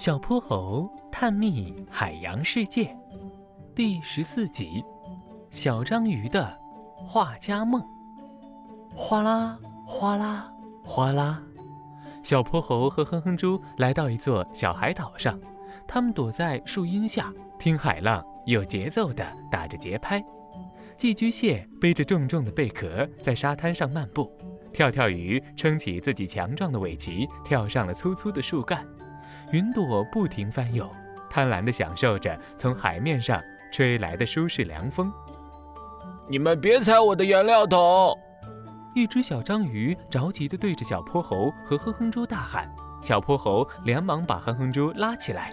小泼猴探秘海洋世界第十四集：小章鱼的画家梦。哗啦哗啦哗啦，小泼猴和哼哼猪来到一座小海岛上，他们躲在树荫下，听海浪有节奏地打着节拍。寄居蟹背着重重的贝壳在沙滩上漫步，跳跳鱼撑起自己强壮的尾鳍，跳上了粗粗的树干。云朵不停翻涌，贪婪地享受着从海面上吹来的舒适凉风。你们别踩我的颜料桶！一只小章鱼着急地对着小泼猴和哼哼猪大喊。小泼猴连忙把哼哼猪拉起来，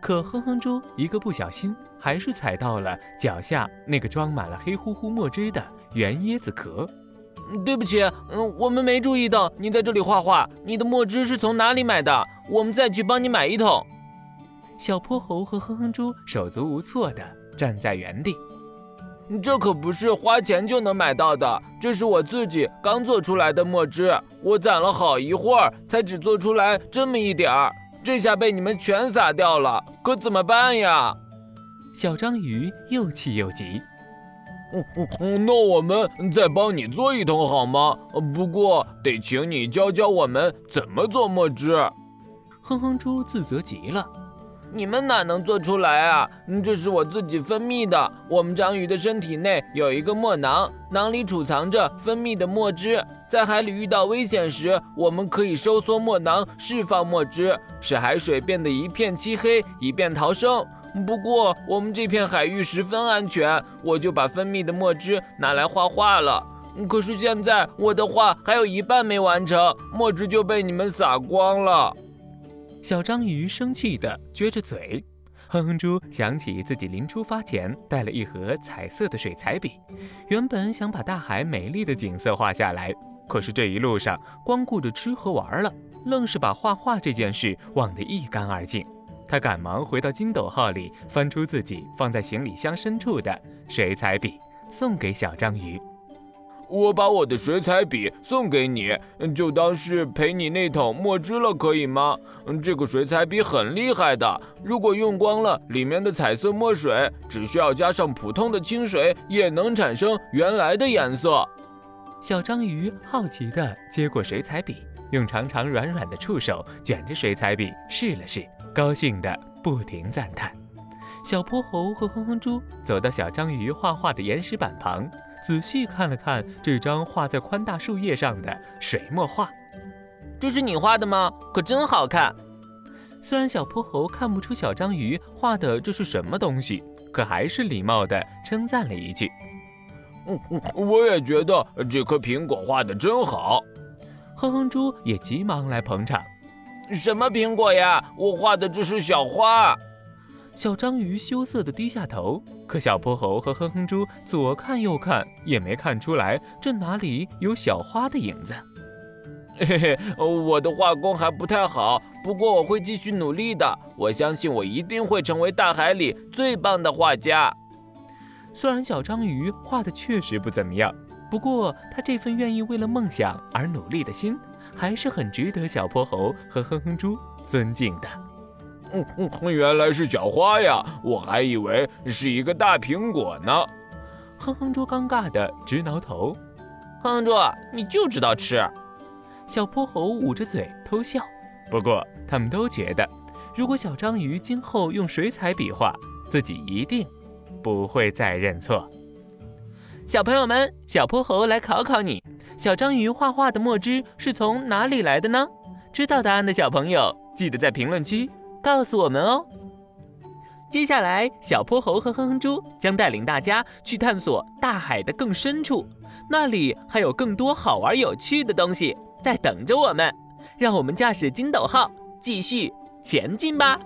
可哼哼猪一个不小心，还是踩到了脚下那个装满了黑乎乎墨汁的圆椰子壳。对不起，嗯，我们没注意到你在这里画画。你的墨汁是从哪里买的？我们再去帮你买一桶。小泼猴和哼哼猪手足无措地站在原地。这可不是花钱就能买到的，这是我自己刚做出来的墨汁，我攒了好一会儿才只做出来这么一点儿，这下被你们全洒掉了，可怎么办呀？小章鱼又气又急。嗯嗯，那我们再帮你做一桶好吗？不过得请你教教我们怎么做墨汁。哼哼猪自责极了：“你们哪能做出来啊？这是我自己分泌的。我们章鱼的身体内有一个墨囊，囊里储藏着分泌的墨汁。在海里遇到危险时，我们可以收缩墨囊，释放墨汁，使海水变得一片漆黑，以便逃生。不过我们这片海域十分安全，我就把分泌的墨汁拿来画画了。可是现在我的画还有一半没完成，墨汁就被你们洒光了。”小章鱼生气地撅着嘴，哼哼猪想起自己临出发前带了一盒彩色的水彩笔，原本想把大海美丽的景色画下来，可是这一路上光顾着吃和玩了，愣是把画画这件事忘得一干二净。他赶忙回到金斗号里，翻出自己放在行李箱深处的水彩笔，送给小章鱼。我把我的水彩笔送给你，就当是赔你那桶墨汁了，可以吗？这个水彩笔很厉害的，如果用光了里面的彩色墨水，只需要加上普通的清水，也能产生原来的颜色。小章鱼好奇地接过水彩笔，用长长软软的触手卷着水彩笔试了试，高兴的不停赞叹。小泼猴和哼哼猪走到小章鱼画画的岩石板旁。仔细看了看这张画在宽大树叶上的水墨画，这是你画的吗？可真好看。虽然小泼猴看不出小章鱼画的这是什么东西，可还是礼貌地称赞了一句：“嗯，我也觉得这颗苹果画的真好。”哼哼猪也急忙来捧场：“什么苹果呀？我画的这是小花。”小章鱼羞涩地低下头，可小泼猴和哼哼猪左看右看，也没看出来这哪里有小花的影子。嘿嘿，我的画工还不太好，不过我会继续努力的。我相信我一定会成为大海里最棒的画家。虽然小章鱼画的确实不怎么样，不过他这份愿意为了梦想而努力的心，还是很值得小泼猴和哼哼猪尊敬的。嗯，原来是小花呀，我还以为是一个大苹果呢。哼哼猪尴尬的直挠头。哼哼猪，你就知道吃。小泼猴捂着嘴偷笑。不过他们都觉得，如果小章鱼今后用水彩笔画，自己一定不会再认错。小朋友们，小泼猴来考考你：小章鱼画画的墨汁是从哪里来的呢？知道答案的小朋友，记得在评论区。告诉我们哦。接下来，小泼猴和哼哼猪将带领大家去探索大海的更深处，那里还有更多好玩有趣的东西在等着我们。让我们驾驶金斗号继续前进吧。